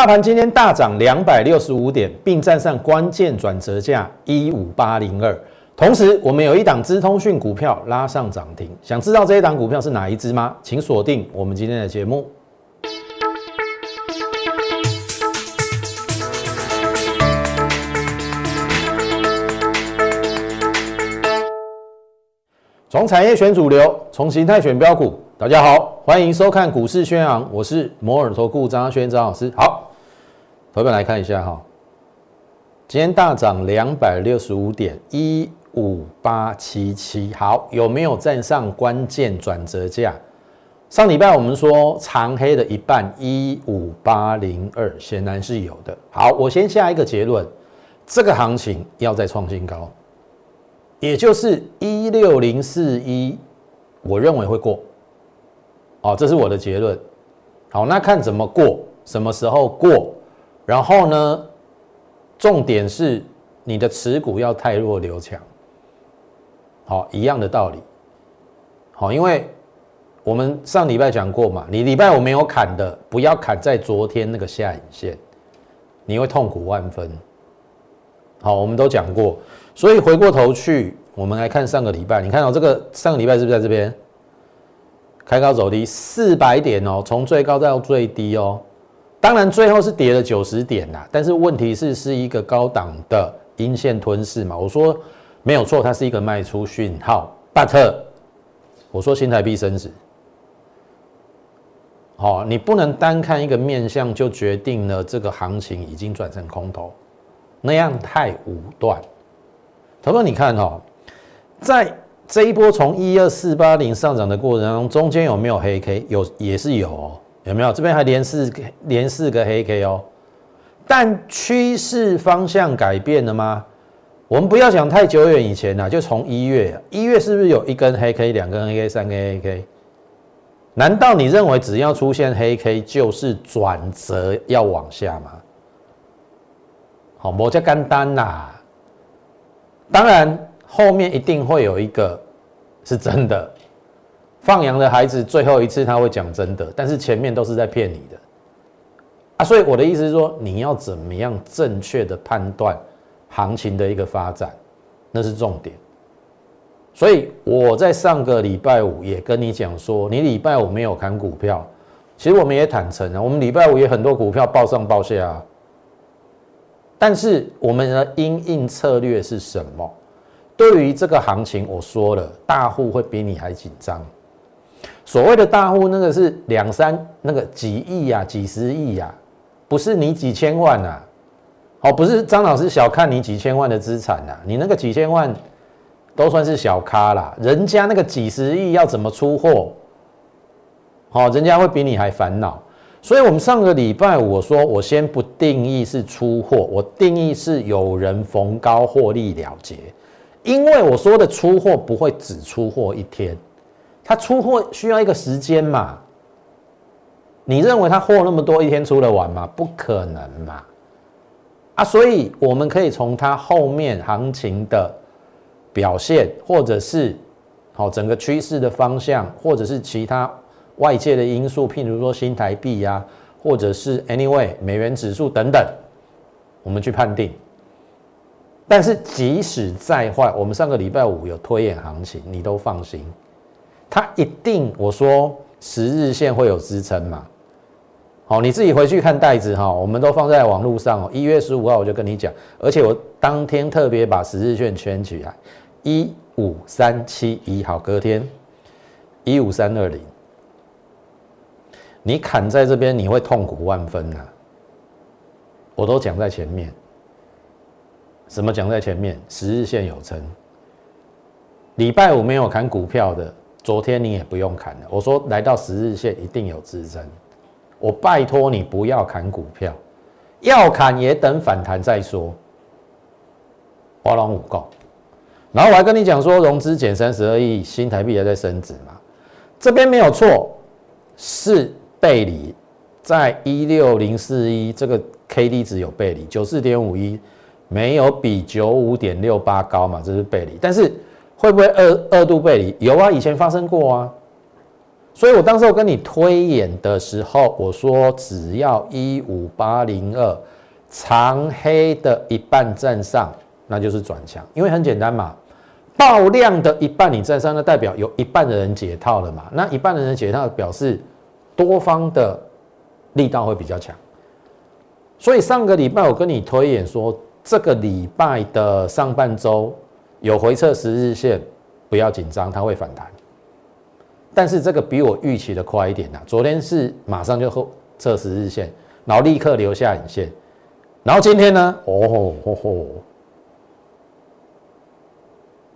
大盘今天大涨两百六十五点，并站上关键转折价一五八零二。同时，我们有一档资通讯股票拉上涨停。想知道这一档股票是哪一支吗？请锁定我们今天的节目。从产业选主流，从形态选标股。大家好，欢迎收看股市宣扬，我是摩尔投顾张轩张老师。好，投票来看一下哈，今天大涨两百六十五点一五八七七。好，有没有站上关键转折价？上礼拜我们说长黑的一半一五八零二，显然是有的。好，我先下一个结论，这个行情要再创新高。也就是一六零四一，我认为会过，哦，这是我的结论。好，那看怎么过，什么时候过，然后呢，重点是你的持股要太弱留强。好，一样的道理。好，因为我们上礼拜讲过嘛，你礼拜五没有砍的，不要砍在昨天那个下影线，你会痛苦万分。好，我们都讲过。所以回过头去，我们来看上个礼拜，你看到这个上个礼拜是不是在这边开高走低四百点哦，从最高到最低哦，当然最后是跌了九十点啦。但是问题是是一个高档的阴线吞噬嘛？我说没有错，它是一个卖出讯号。But 我说新台币升值，好，你不能单看一个面相就决定了这个行情已经转成空头，那样太武断。头哥，你看哈，在这一波从一二四八零上涨的过程当中，中间有没有黑 K？有，也是有。有没有？这边还连四连四个黑 K 哦。但趋势方向改变了吗？我们不要讲太久远以前了，就从一月，一月是不是有一根黑 K、两根黑 K、三根黑 K？难道你认为只要出现黑 K 就是转折要往下吗？好，摩加干单呐。当然，后面一定会有一个是真的。放羊的孩子最后一次他会讲真的，但是前面都是在骗你的啊！所以我的意思是说，你要怎么样正确的判断行情的一个发展，那是重点。所以我在上个礼拜五也跟你讲说，你礼拜五没有砍股票，其实我们也坦诚啊，我们礼拜五也很多股票报上报下。但是我们的因应策略是什么？对于这个行情，我说了，大户会比你还紧张。所谓的大户，那个是两三那个几亿呀、几十亿呀，不是你几千万呐。哦，不是张老师小看你几千万的资产呐，你那个几千万都算是小咖啦。人家那个几十亿要怎么出货？好，人家会比你还烦恼。所以，我们上个礼拜我说，我先不定义是出货，我定义是有人逢高获利了结。因为我说的出货不会只出货一天，他出货需要一个时间嘛。你认为他货那么多，一天出得完吗？不可能嘛。啊，所以我们可以从它后面行情的表现，或者是好整个趋势的方向，或者是其他。外界的因素，譬如说新台币呀，或者是 anyway 美元指数等等，我们去判定。但是即使再坏，我们上个礼拜五有推演行情，你都放心，它一定我说十日线会有支撑嘛？好，你自己回去看袋子哈，我们都放在网络上哦。一月十五号我就跟你讲，而且我当天特别把十日线圈起来，一五三七一，好，隔天一五三二零。你砍在这边，你会痛苦万分呐！我都讲在前面。什么讲在前面？十日线有撑。礼拜五没有砍股票的，昨天你也不用砍了。我说来到十日线一定有支撑。我拜托你不要砍股票，要砍也等反弹再说。华龙五够。然后我还跟你讲说，融资减三十二亿，新台币也在升值嘛。这边没有错，是。背离在一六零四一这个 K D 值有背离九四点五一，没有比九五点六八高嘛？这是背离，但是会不会二二度背离？有啊，以前发生过啊。所以我当时我跟你推演的时候，我说只要一五八零二长黑的一半站上，那就是转强，因为很简单嘛，爆量的一半你站上，那代表有一半的人解套了嘛，那一半的人解套表示多方的力道会比较强。所以上个礼拜我跟你推演说，这个礼拜的上半周有回撤十日线，不要紧张，它会反弹。但是这个比我预期的快一点呐！昨天是马上就后测十日线，然后立刻留下影线，然后今天呢？哦吼吼，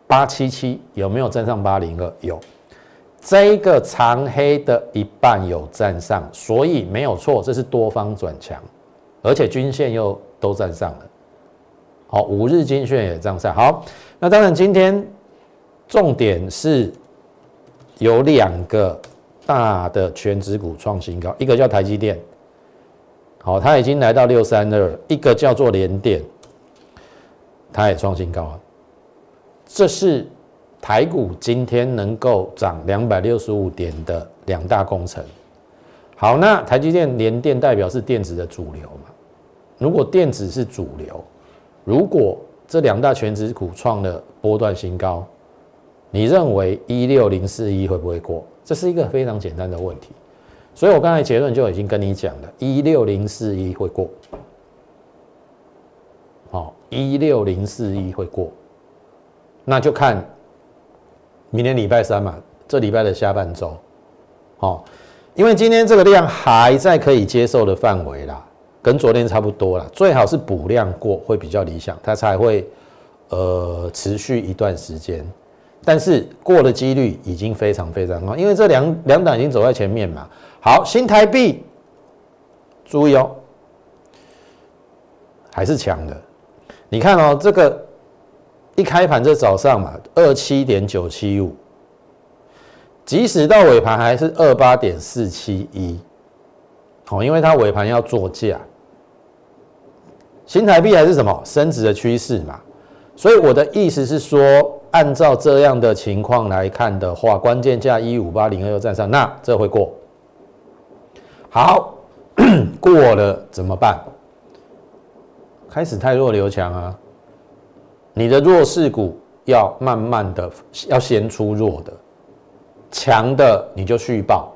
八七七有没有站上八零二？有，这个长黑的一半有站上，所以没有错，这是多方转强，而且均线又都站上了。好，五日均线也这样上。好，那当然今天重点是。有两个大的全指股创新高，一个叫台积电，好，它已经来到六三二；一个叫做联电，它也创新高啊。这是台股今天能够涨两百六十五点的两大工程。好，那台积电、联电代表是电子的主流嘛？如果电子是主流，如果这两大全指股创了波段新高。你认为一六零四一会不会过？这是一个非常简单的问题，所以我刚才结论就已经跟你讲了，一六零四一会过。好，一六零四一会过，那就看明天礼拜三嘛，这礼拜的下半周。好，因为今天这个量还在可以接受的范围啦，跟昨天差不多啦，最好是补量过会比较理想，它才会呃持续一段时间。但是过的几率已经非常非常高，因为这两两档已经走在前面嘛。好，新台币，注意哦，还是强的。你看哦，这个一开盘这早上嘛，二七点九七五，即使到尾盘还是二八点四七一。好，因为它尾盘要做价，新台币还是什么升值的趋势嘛。所以我的意思是说。按照这样的情况来看的话，关键价一五八零二又站上，那这会过。好，过了怎么办？开始太弱留强啊！你的弱势股要慢慢的要先出弱的，强的你就续报。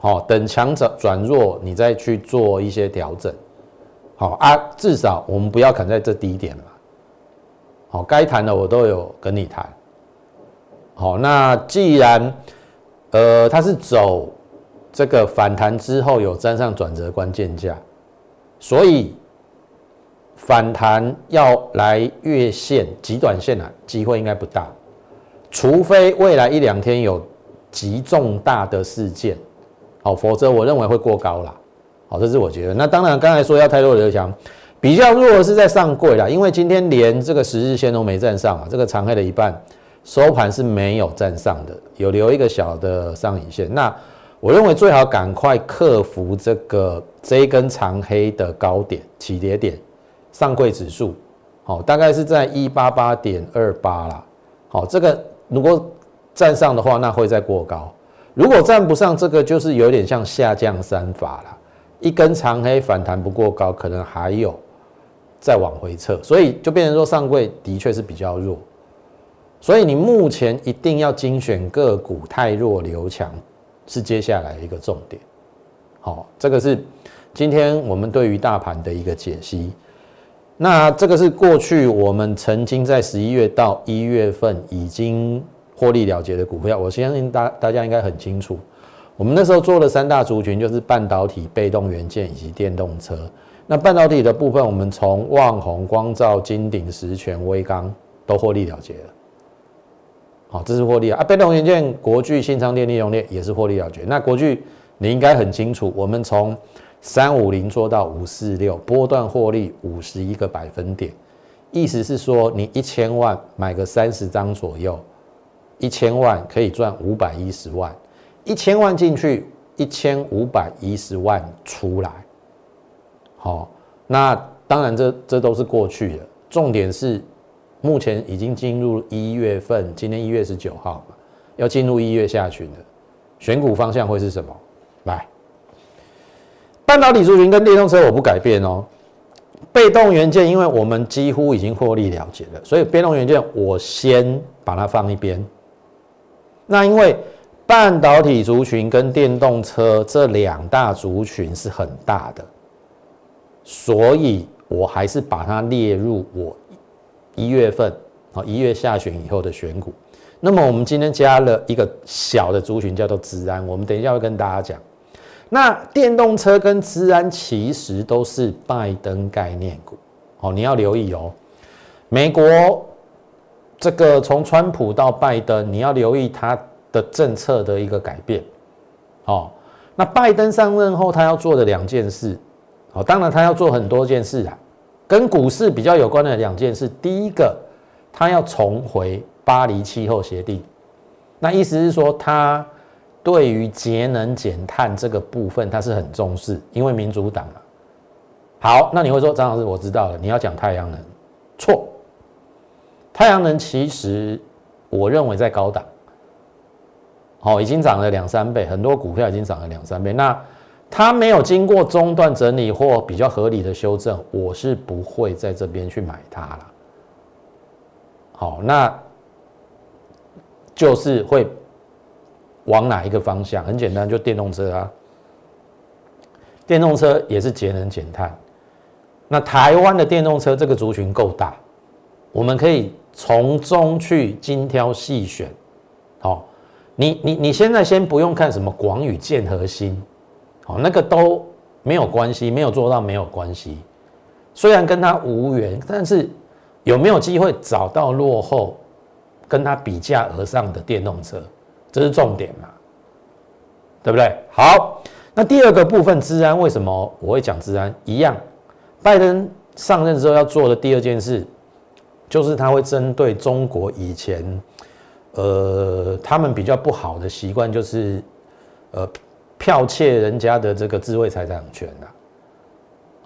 好，等强转转弱，你再去做一些调整。好啊，至少我们不要砍在这低点嘛。好，该谈的我都有跟你谈。好，那既然呃它是走这个反弹之后有站上转折关键价，所以反弹要来越线、极短线啊，机会应该不大，除非未来一两天有极重大的事件，好，否则我认为会过高了。好，这是我觉得。那当然，刚才说要太弱的强。比较弱的是在上柜啦，因为今天连这个十日线都没站上啊，这个长黑的一半收盘是没有站上的，有留一个小的上影线。那我认为最好赶快克服这个这一根长黑的高点起跌点，上柜指数好，大概是在一八八点二八啦。好，这个如果站上的话，那会再过高；如果站不上，这个就是有点像下降三法了，一根长黑反弹不过高，可能还有。再往回撤，所以就变成说上柜的确是比较弱，所以你目前一定要精选个股，太弱留强是接下来一个重点。好，这个是今天我们对于大盘的一个解析。那这个是过去我们曾经在十一月到一月份已经获利了结的股票，我相信大大家应该很清楚。我们那时候做的三大族群就是半导体、被动元件以及电动车。那半导体的部分，我们从旺宏、光照、金鼎、实权、微刚都获利了结了。好，这是获利啊！被动元件，国巨、新昌电、力用链也是获利了结。那国巨你应该很清楚，我们从三五零做到五四六，波段获利五十一个百分点，意思是说你一千万买个三十张左右，一千万可以赚五百一十万，一千万进去，一千五百一十万出来。好，那当然，这这都是过去的。重点是，目前已经进入一月份，今天一月十九号嘛，要进入一月下旬了。选股方向会是什么？来，半导体族群跟电动车我不改变哦。被动元件，因为我们几乎已经获利了结了，所以被动元件我先把它放一边。那因为半导体族群跟电动车这两大族群是很大的，所以我还是把它列入我一月份啊一月下旬以后的选股。那么我们今天加了一个小的族群叫做资安，我们等一下会跟大家讲。那电动车跟资安其实都是拜登概念股哦，你要留意哦。美国这个从川普到拜登，你要留意他的政策的一个改变哦。那拜登上任后，他要做的两件事哦，当然他要做很多件事啊，跟股市比较有关的两件事。第一个，他要重回巴黎气候协定，那意思是说他。对于节能减碳这个部分，他是很重视，因为民主党嘛。好，那你会说张老师，我知道了，你要讲太阳能，错。太阳能其实我认为在高档，好，已经涨了两三倍，很多股票已经涨了两三倍。那它没有经过中段整理或比较合理的修正，我是不会在这边去买它了。好，那就是会。往哪一个方向？很简单，就电动车啊。电动车也是节能减碳。那台湾的电动车这个族群够大，我们可以从中去精挑细选。好，你你你现在先不用看什么广宇建核心，好，那个都没有关系，没有做到没有关系。虽然跟它无缘，但是有没有机会找到落后跟它比价而上的电动车？这是重点嘛，对不对？好，那第二个部分，治安为什么我会讲治安？一样，拜登上任之后要做的第二件事，就是他会针对中国以前，呃，他们比较不好的习惯，就是呃，剽窃人家的这个智慧财产权呐。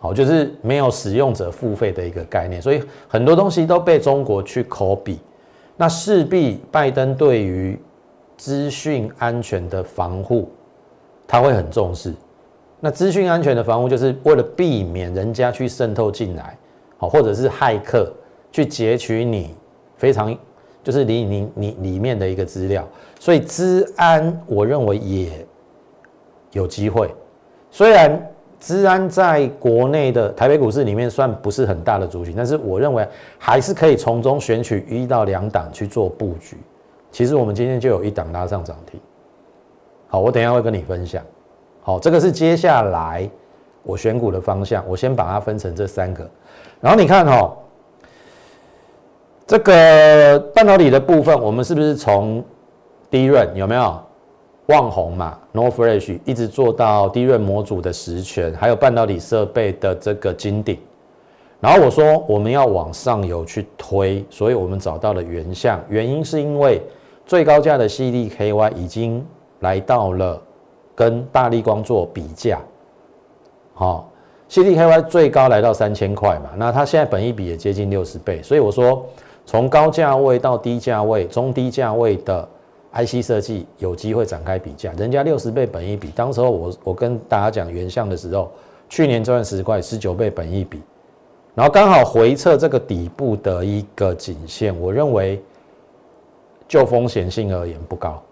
好，就是没有使用者付费的一个概念，所以很多东西都被中国去 copy，那势必拜登对于资讯安全的防护，他会很重视。那资讯安全的防护，就是为了避免人家去渗透进来，好，或者是骇客去截取你非常就是你你你里面的一个资料。所以资安，我认为也有机会。虽然资安在国内的台北股市里面算不是很大的族群，但是我认为还是可以从中选取一到两档去做布局。其实我们今天就有一档拉上涨停，好，我等下会跟你分享。好，这个是接下来我选股的方向，我先把它分成这三个。然后你看哈，这个半导体的部分，我们是不是从低润有没有旺宏嘛，North Flash 一直做到低润模组的实权，还有半导体设备的这个金顶。然后我说我们要往上游去推，所以我们找到了原相，原因是因为。最高价的 CDKY 已经来到了跟大力光做比价，好，CDKY 最高来到三千块嘛，那它现在本一比也接近六十倍，所以我说从高价位到低价位、中低价位的 IC 设计有机会展开比价，人家六十倍本益比，当时候我我跟大家讲原相的时候，去年赚十块十九倍本益比，然后刚好回测这个底部的一个颈线，我认为。就风险性而言不高，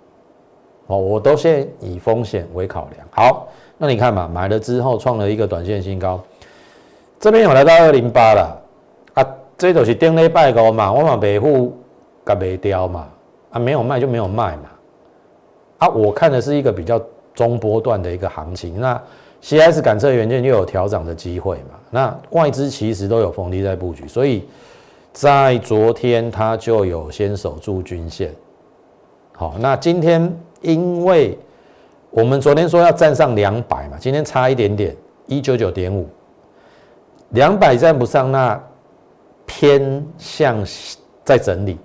哦，我都先以风险为考量。好，那你看嘛，买了之后创了一个短线新高，这边有来到二零八了，这都是顶礼拜高嘛，我嘛北户甲没掉嘛，啊，没有卖就没有卖嘛，啊，我看的是一个比较中波段的一个行情，那 C S 感测元件又有调涨的机会嘛，那外资其实都有逢低在布局，所以。在昨天，它就有先守住均线。好，那今天因为我们昨天说要站上两百嘛，今天差一点点，一九九点五，两百站不上，那偏向在整理。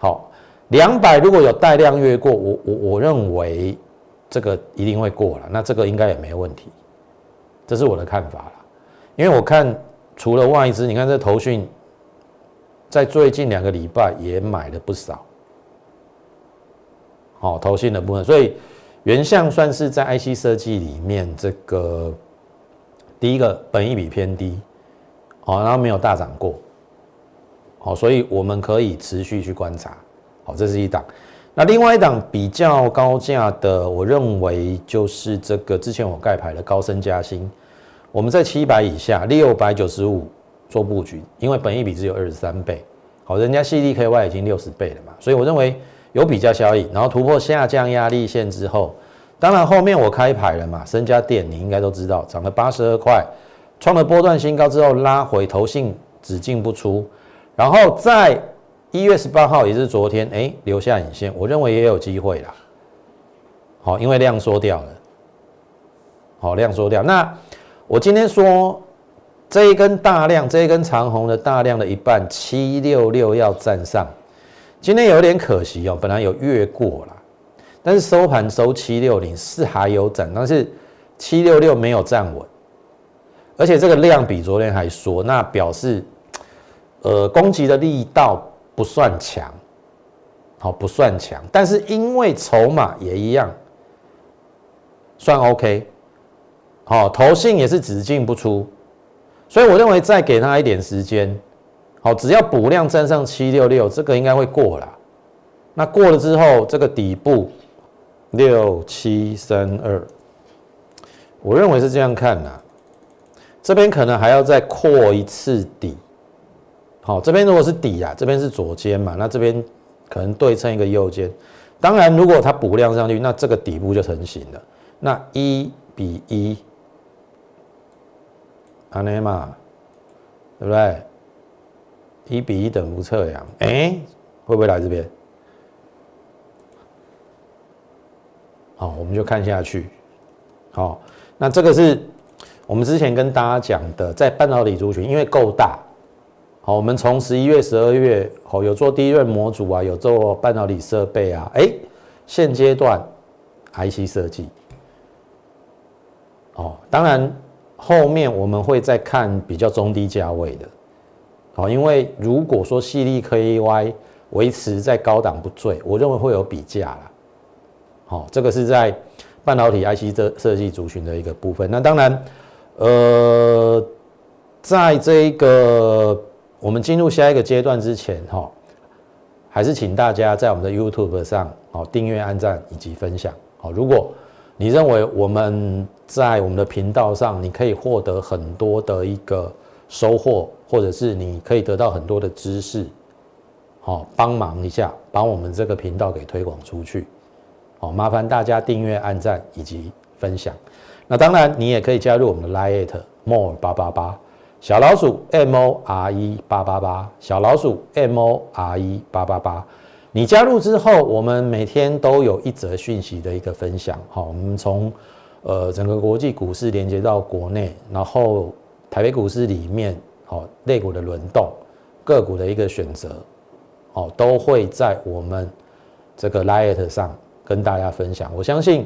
好，两百如果有带量越过，我我我认为这个一定会过了，那这个应该也没问题，这是我的看法了。因为我看除了外资，你看这投讯。在最近两个礼拜也买了不少，好投信的部分，所以原相算是在 IC 设计里面这个第一个本益比偏低，好，然后没有大涨过，好，所以我们可以持续去观察，好，这是一档。那另外一档比较高价的，我认为就是这个之前我盖牌的高升加薪，我们在七百以下，六百九十五做布局，因为本益比只有二十三倍，好，人家 CDKY 已经六十倍了嘛，所以我认为有比较效益。然后突破下降压力线之后，当然后面我开牌了嘛，升家电你应该都知道，涨了八十二块，创了波段新高之后拉回头性只进不出，然后在。一月十八号也是昨天，哎，留下影线，我认为也有机会啦。好，因为量缩掉了，好，量缩掉。那我今天说这一根大量，这一根长红的大量的一半七六六要站上，今天有点可惜哦，本来有越过了，但是收盘收七六零是还有涨，但是七六六没有站稳，而且这个量比昨天还缩，那表示呃攻击的力道。不算强，好不算强，但是因为筹码也一样，算 OK，好投信也是只进不出，所以我认为再给他一点时间，好只要补量站上七六六，这个应该会过了。那过了之后，这个底部六七三二，我认为是这样看的，这边可能还要再扩一次底。好，这边如果是底啊，这边是左肩嘛，那这边可能对称一个右肩。当然，如果它补量上去，那这个底部就成型了。那一比一，阿内嘛，对不对？一比一等幅测量，哎，会不会来这边？好，我们就看下去。好，那这个是我们之前跟大家讲的，在半导体族群，因为够大。好，我们从十一月、十二月，好有做第一任模组啊，有做半导体设备啊，哎，现阶段 IC 设计，哦，当然后面我们会再看比较中低价位的，好，因为如果说细粒 KY 维持在高档不坠，我认为会有比价了，好，这个是在半导体 IC 设设计族群的一个部分。那当然，呃，在这个。进入下一个阶段之前，哈，还是请大家在我们的 YouTube 上，好订阅、按赞以及分享，好。如果你认为我们在我们的频道上，你可以获得很多的一个收获，或者是你可以得到很多的知识，好，帮忙一下，把我们这个频道给推广出去，好，麻烦大家订阅、按赞以及分享。那当然，你也可以加入我们的 Lite More 八八八。小老鼠 M O R E 八八八，小老鼠 M O R E 八八八，你加入之后，我们每天都有一则讯息的一个分享。好，我们从呃整个国际股市连接到国内，然后台北股市里面，好类股的轮动，个股的一个选择，好都会在我们这个 Light 上跟大家分享。我相信。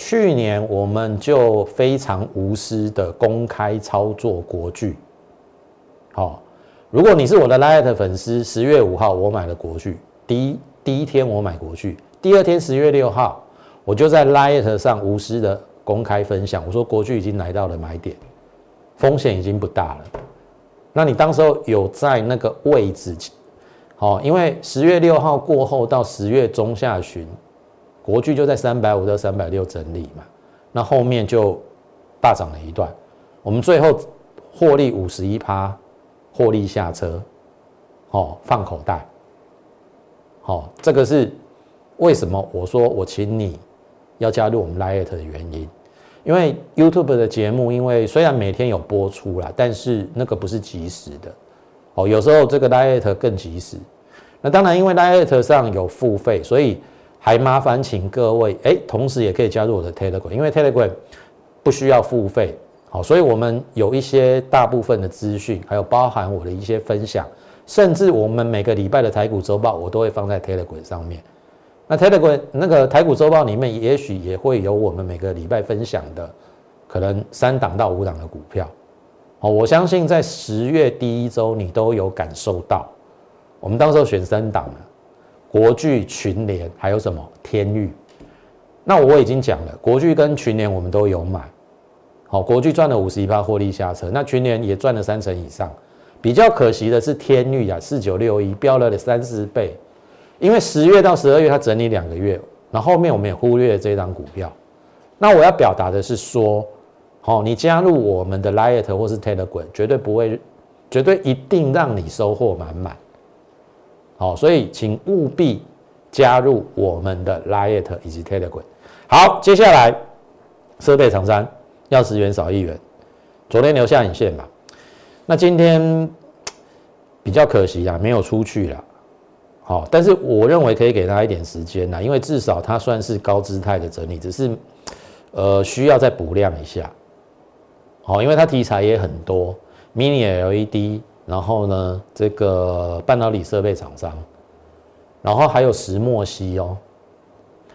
去年我们就非常无私的公开操作国巨，好，如果你是我的 Light 粉丝，十月五号我买了国巨，第一第一天我买国巨，第二天十月六号我就在 Light 上无私的公开分享，我说国巨已经来到了买点，风险已经不大了。那你当时候有在那个位置，好，因为十月六号过后到十月中下旬。国巨就在三百五到三百六整理嘛，那后面就大涨了一段，我们最后获利五十一趴，获利下车，哦，放口袋，好，这个是为什么我说我请你要加入我们 Light 的原因，因为 YouTube 的节目，因为虽然每天有播出啦，但是那个不是及时的，哦，有时候这个 Light 更及时，那当然因为 Light 上有付费，所以。还麻烦请各位哎，同时也可以加入我的 Telegram，因为 Telegram 不需要付费，好，所以我们有一些大部分的资讯，还有包含我的一些分享，甚至我们每个礼拜的台股周报，我都会放在 Telegram 上面。那 Telegram 那个台股周报里面，也许也会有我们每个礼拜分享的可能三档到五档的股票。好，我相信在十月第一周你都有感受到，我们到时候选三档了。国巨、群联还有什么天域？那我已经讲了，国巨跟群联我们都有买，好，国巨赚了五十一趴获利下车，那群联也赚了三成以上。比较可惜的是天域啊，四九六一飙了三四倍，因为十月到十二月它整理两个月，那后面我们也忽略了这张股票。那我要表达的是说，好，你加入我们的 Lite 或是 Telegram，绝对不会，绝对一定让你收获满满。好，所以请务必加入我们的 Lite 以及 Telegram。好，接下来设备厂商要十元少一元，昨天留下影线嘛，那今天比较可惜啊，没有出去了。好，但是我认为可以给他一点时间呐，因为至少它算是高姿态的整理，只是。呃，需要再补量一下，好，因为它题材也很多，mini LED，然后呢，这个半导体设备厂商，然后还有石墨烯哦，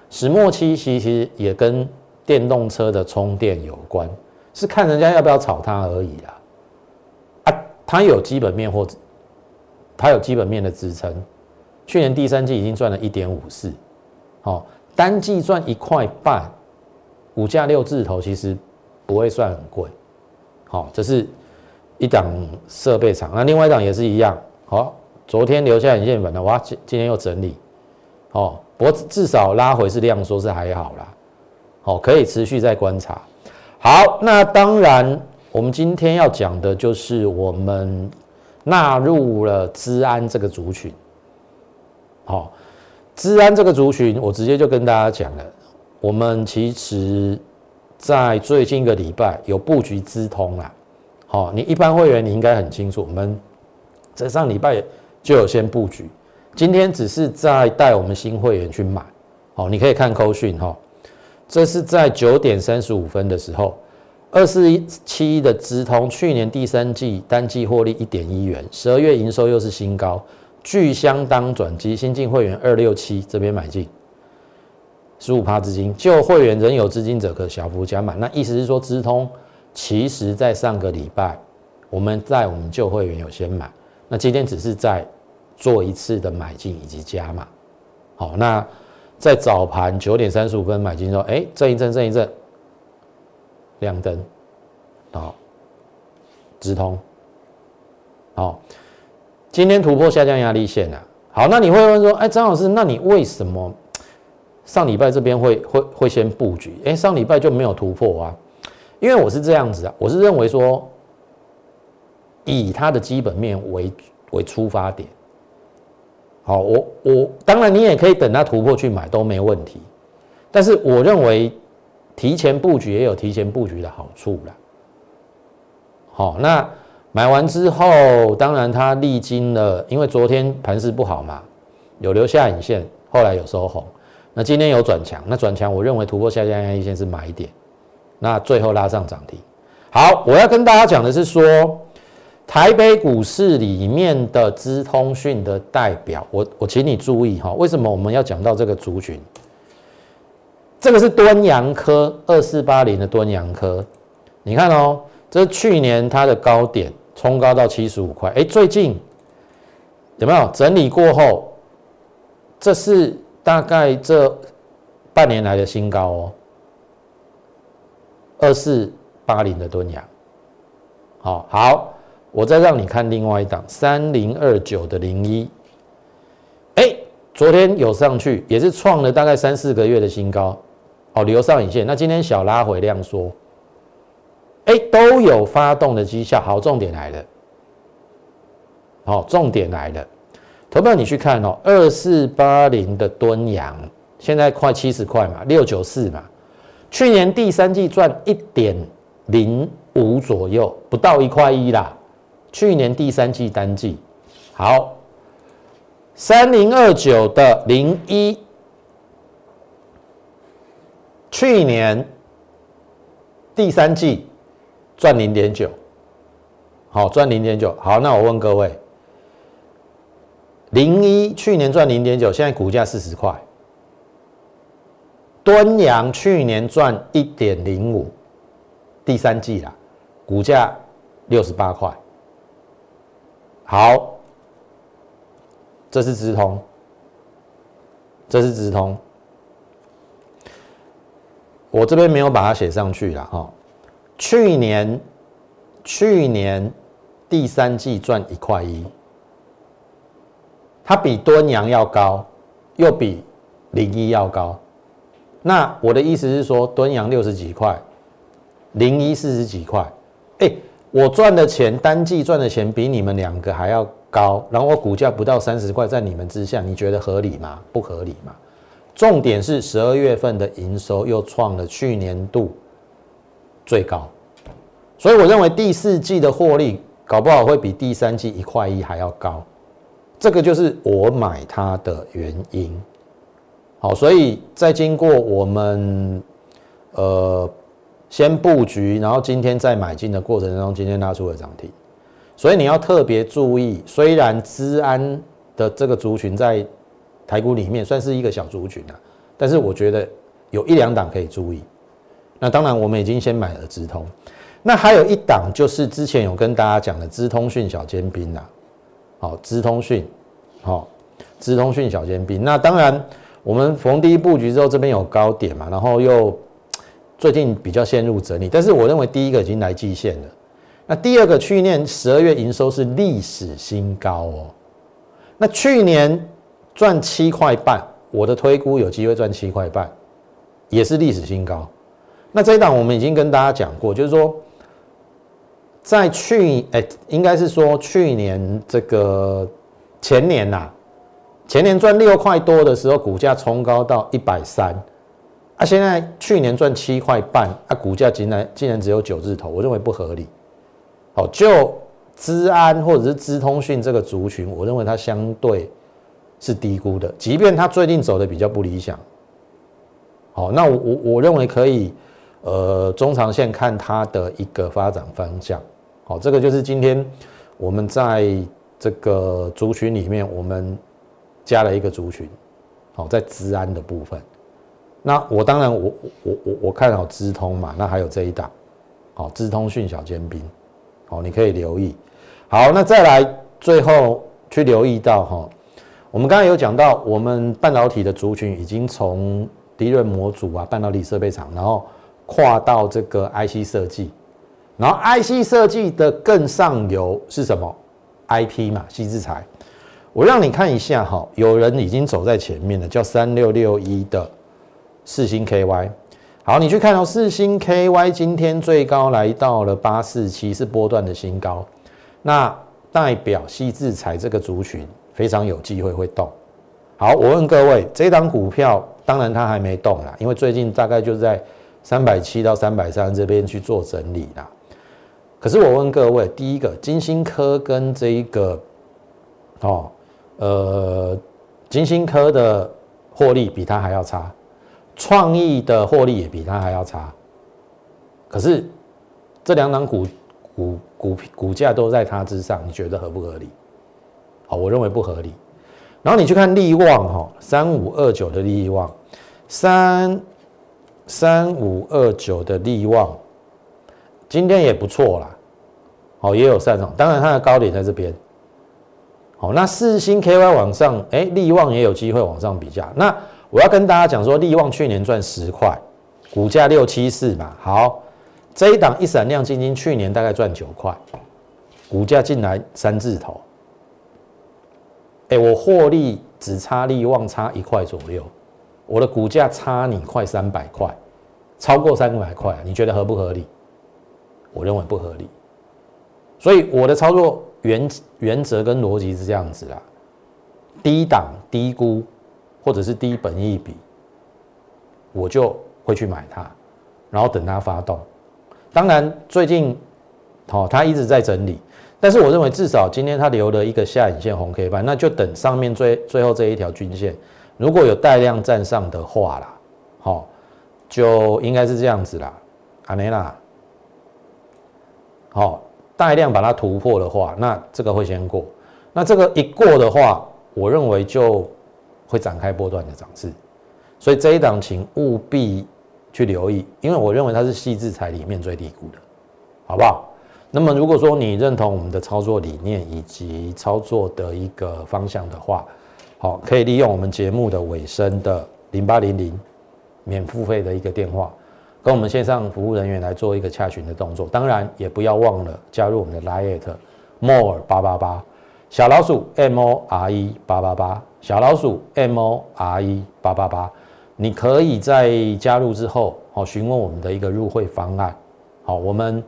石墨烯其实也跟电动车的充电有关，是看人家要不要炒它而已啦。啊，它有基本面或它有基本面的支撑，去年第三季已经赚了一点五四，好，单季赚一块半。股价六字头其实不会算很贵，好，这是一档设备厂，那另外一档也是一样，好，昨天留下影线粉的，哇，今今天又整理，哦，不过至少拉回是量缩是还好啦，好，可以持续再观察。好，那当然我们今天要讲的就是我们纳入了资安这个族群，好，资安这个族群，我直接就跟大家讲了。我们其实，在最近一个礼拜有布局资通啦。好，你一般会员你应该很清楚，我们在上礼拜就有先布局，今天只是在带我们新会员去买。好，你可以看扣讯哈，这是在九点三十五分的时候，二四一七的资通，去年第三季单季获利一点一元，十二月营收又是新高，巨相当转机，新进会员二六七这边买进。十五趴资金，旧会员仍有资金者可小幅加码。那意思是说，资通其实在上个礼拜，我们在我们旧会员有先买，那今天只是在做一次的买进以及加码。好，那在早盘九点三十五分买进之后，哎，震一震，震一震，亮灯，好，直通，好，今天突破下降压力线了。好，那你会问说，哎，张老师，那你为什么？上礼拜这边会会会先布局，哎，上礼拜就没有突破啊，因为我是这样子啊，我是认为说，以它的基本面为为出发点，好，我我当然你也可以等它突破去买都没问题，但是我认为提前布局也有提前布局的好处啦。好，那买完之后，当然它历经了，因为昨天盘势不好嘛，有留下影线，后来有收红。那今天有转强，那转强我认为突破下降压力线是买点，那最后拉上涨停。好，我要跟大家讲的是说，台北股市里面的资通讯的代表，我我请你注意哈，为什么我们要讲到这个族群？这个是敦阳科二四八零的敦阳科，你看哦，这是去年它的高点冲高到七十五块，哎，最近有没有整理过后？这是。大概这半年来的新高哦，二四八零的吨阳，好好，我再让你看另外一档三零二九的零一，哎，昨天有上去，也是创了大概三四个月的新高，哦，留上影线，那今天小拉回量缩，哎，都有发动的绩效，好，重点来了，好，重点来了。投票你去看哦，二四八零的吨阳现在快七十块嘛，六九四嘛，去年第三季赚一点零五左右，不到一块一啦。去年第三季单季好，三零二九的零一，去年第三季赚零点九，好赚零点九，好，那我问各位。零一去年赚零点九，现在股价四十块。敦阳去年赚一点零五，第三季啦，股价六十八块。好，这是直通，这是直通。我这边没有把它写上去了哈。去年去年第三季赚一块一，它比敦阳要高，又比零一要高。那我的意思是说，敦阳六十几块，零一四十几块，哎，我赚的钱单季赚的钱比你们两个还要高，然后我股价不到三十块，在你们之下，你觉得合理吗？不合理嘛？重点是十二月份的营收又创了去年度最高，所以我认为第四季的获利搞不好会比第三季一块一还要高，这个就是我买它的原因。好，所以在经过我们呃先布局，然后今天再买进的过程当中，今天拉出了涨停，所以你要特别注意。虽然资安的这个族群在台股里面算是一个小族群啊，但是我觉得有一两档可以注意。那当然，我们已经先买了资通，那还有一档就是之前有跟大家讲的资通讯小尖兵啊。好，资通讯，好，资通讯小尖兵。那当然。我们逢低布局之后，这边有高点嘛，然后又 最近比较陷入整理，但是我认为第一个已经来季线了。那第二个，去年十二月营收是历史新高哦。那去年赚七块半，我的推估有机会赚七块半，也是历史新高。那这一档我们已经跟大家讲过，就是说在去哎，应该是说去年这个前年呐。前年赚六块多的时候，股价冲高到一百三，啊，现在去年赚七块半，啊，股价竟然竟然只有九字头，我认为不合理。好，就资安或者是资通讯这个族群，我认为它相对是低估的，即便它最近走的比较不理想。好，那我我我认为可以，呃，中长线看它的一个发展方向。好，这个就是今天我们在这个族群里面我们。加了一个族群，好，在资安的部分，那我当然我我我我看好资通嘛，那还有这一档，好，资通讯小尖兵，好，你可以留意。好，那再来最后去留意到哈，我们刚才有讲到，我们半导体的族群已经从低润模组啊，半导体设备厂，然后跨到这个 IC 设计，然后 IC 设计的更上游是什么？IP 嘛，细制材。我让你看一下哈，有人已经走在前面了，叫三六六一的四星 KY。好，你去看到四星 KY 今天最高来到了八四七，是波段的新高，那代表西制材这个族群非常有机会会动。好，我问各位，这档股票当然它还没动啦，因为最近大概就在三百七到三百三这边去做整理啦。可是我问各位，第一个金星科跟这一个哦。呃，金星科的获利比它还要差，创意的获利也比它还要差。可是这两档股股股股价都在它之上，你觉得合不合理？好，我认为不合理。然后你去看利旺哈，三五二九的利旺，三三五二九的利旺，今天也不错啦，好，也有上涨，当然它的高点在这边。好，那四星 KY 往上，哎，利旺也有机会往上比价。那我要跟大家讲说，利旺去年赚十块，股价六七四嘛。好，这一档一闪亮晶晶去年大概赚九块，股价进来三字头。哎，我获利只差利旺差一块左右，我的股价差你快三百块，超过三百块，你觉得合不合理？我认为不合理，所以我的操作。原原则跟逻辑是这样子啦，低档低估或者是低本益比，我就会去买它，然后等它发动。当然最近，好它一直在整理，但是我认为至少今天它留了一个下影线红 K 板，那就等上面最最后这一条均线如果有带量站上的话啦，好就应该是这样子啦，阿内拉，好。大量把它突破的话，那这个会先过。那这个一过的话，我认为就会展开波段的涨势。所以这一档请务必去留意，因为我认为它是细制材里面最低估的，好不好？那么如果说你认同我们的操作理念以及操作的一个方向的话，好，可以利用我们节目的尾声的零八零零免付费的一个电话，跟我们线上服务人员来做一个洽询的动作。当然，也不要忘了加入我们的 Line more 八八八小老鼠 M O R E 八八八小老鼠 M O R E 八八八。你可以在加入之后，好询问我们的一个入会方案。好，我们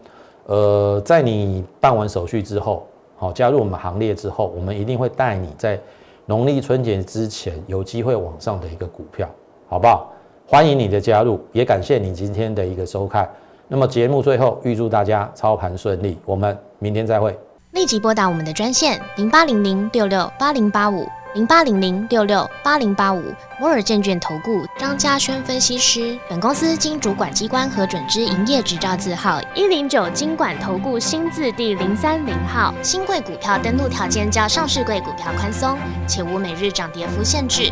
呃在你办完手续之后，好加入我们行列之后，我们一定会带你在农历春节之前有机会往上的一个股票，好不好？欢迎你的加入，也感谢你今天的一个收看。那么节目最后预祝大家操盘顺利，我们明天再会。立即拨打我们的专线零八零零六六八零八五。零八零零六六八零八五摩尔证券投顾张嘉轩分析师，本公司经主管机关核准之营业执照字号一零九金管投顾新字第零三零号。新贵股票登录条件较上市贵股票宽松，且无每日涨跌幅限制。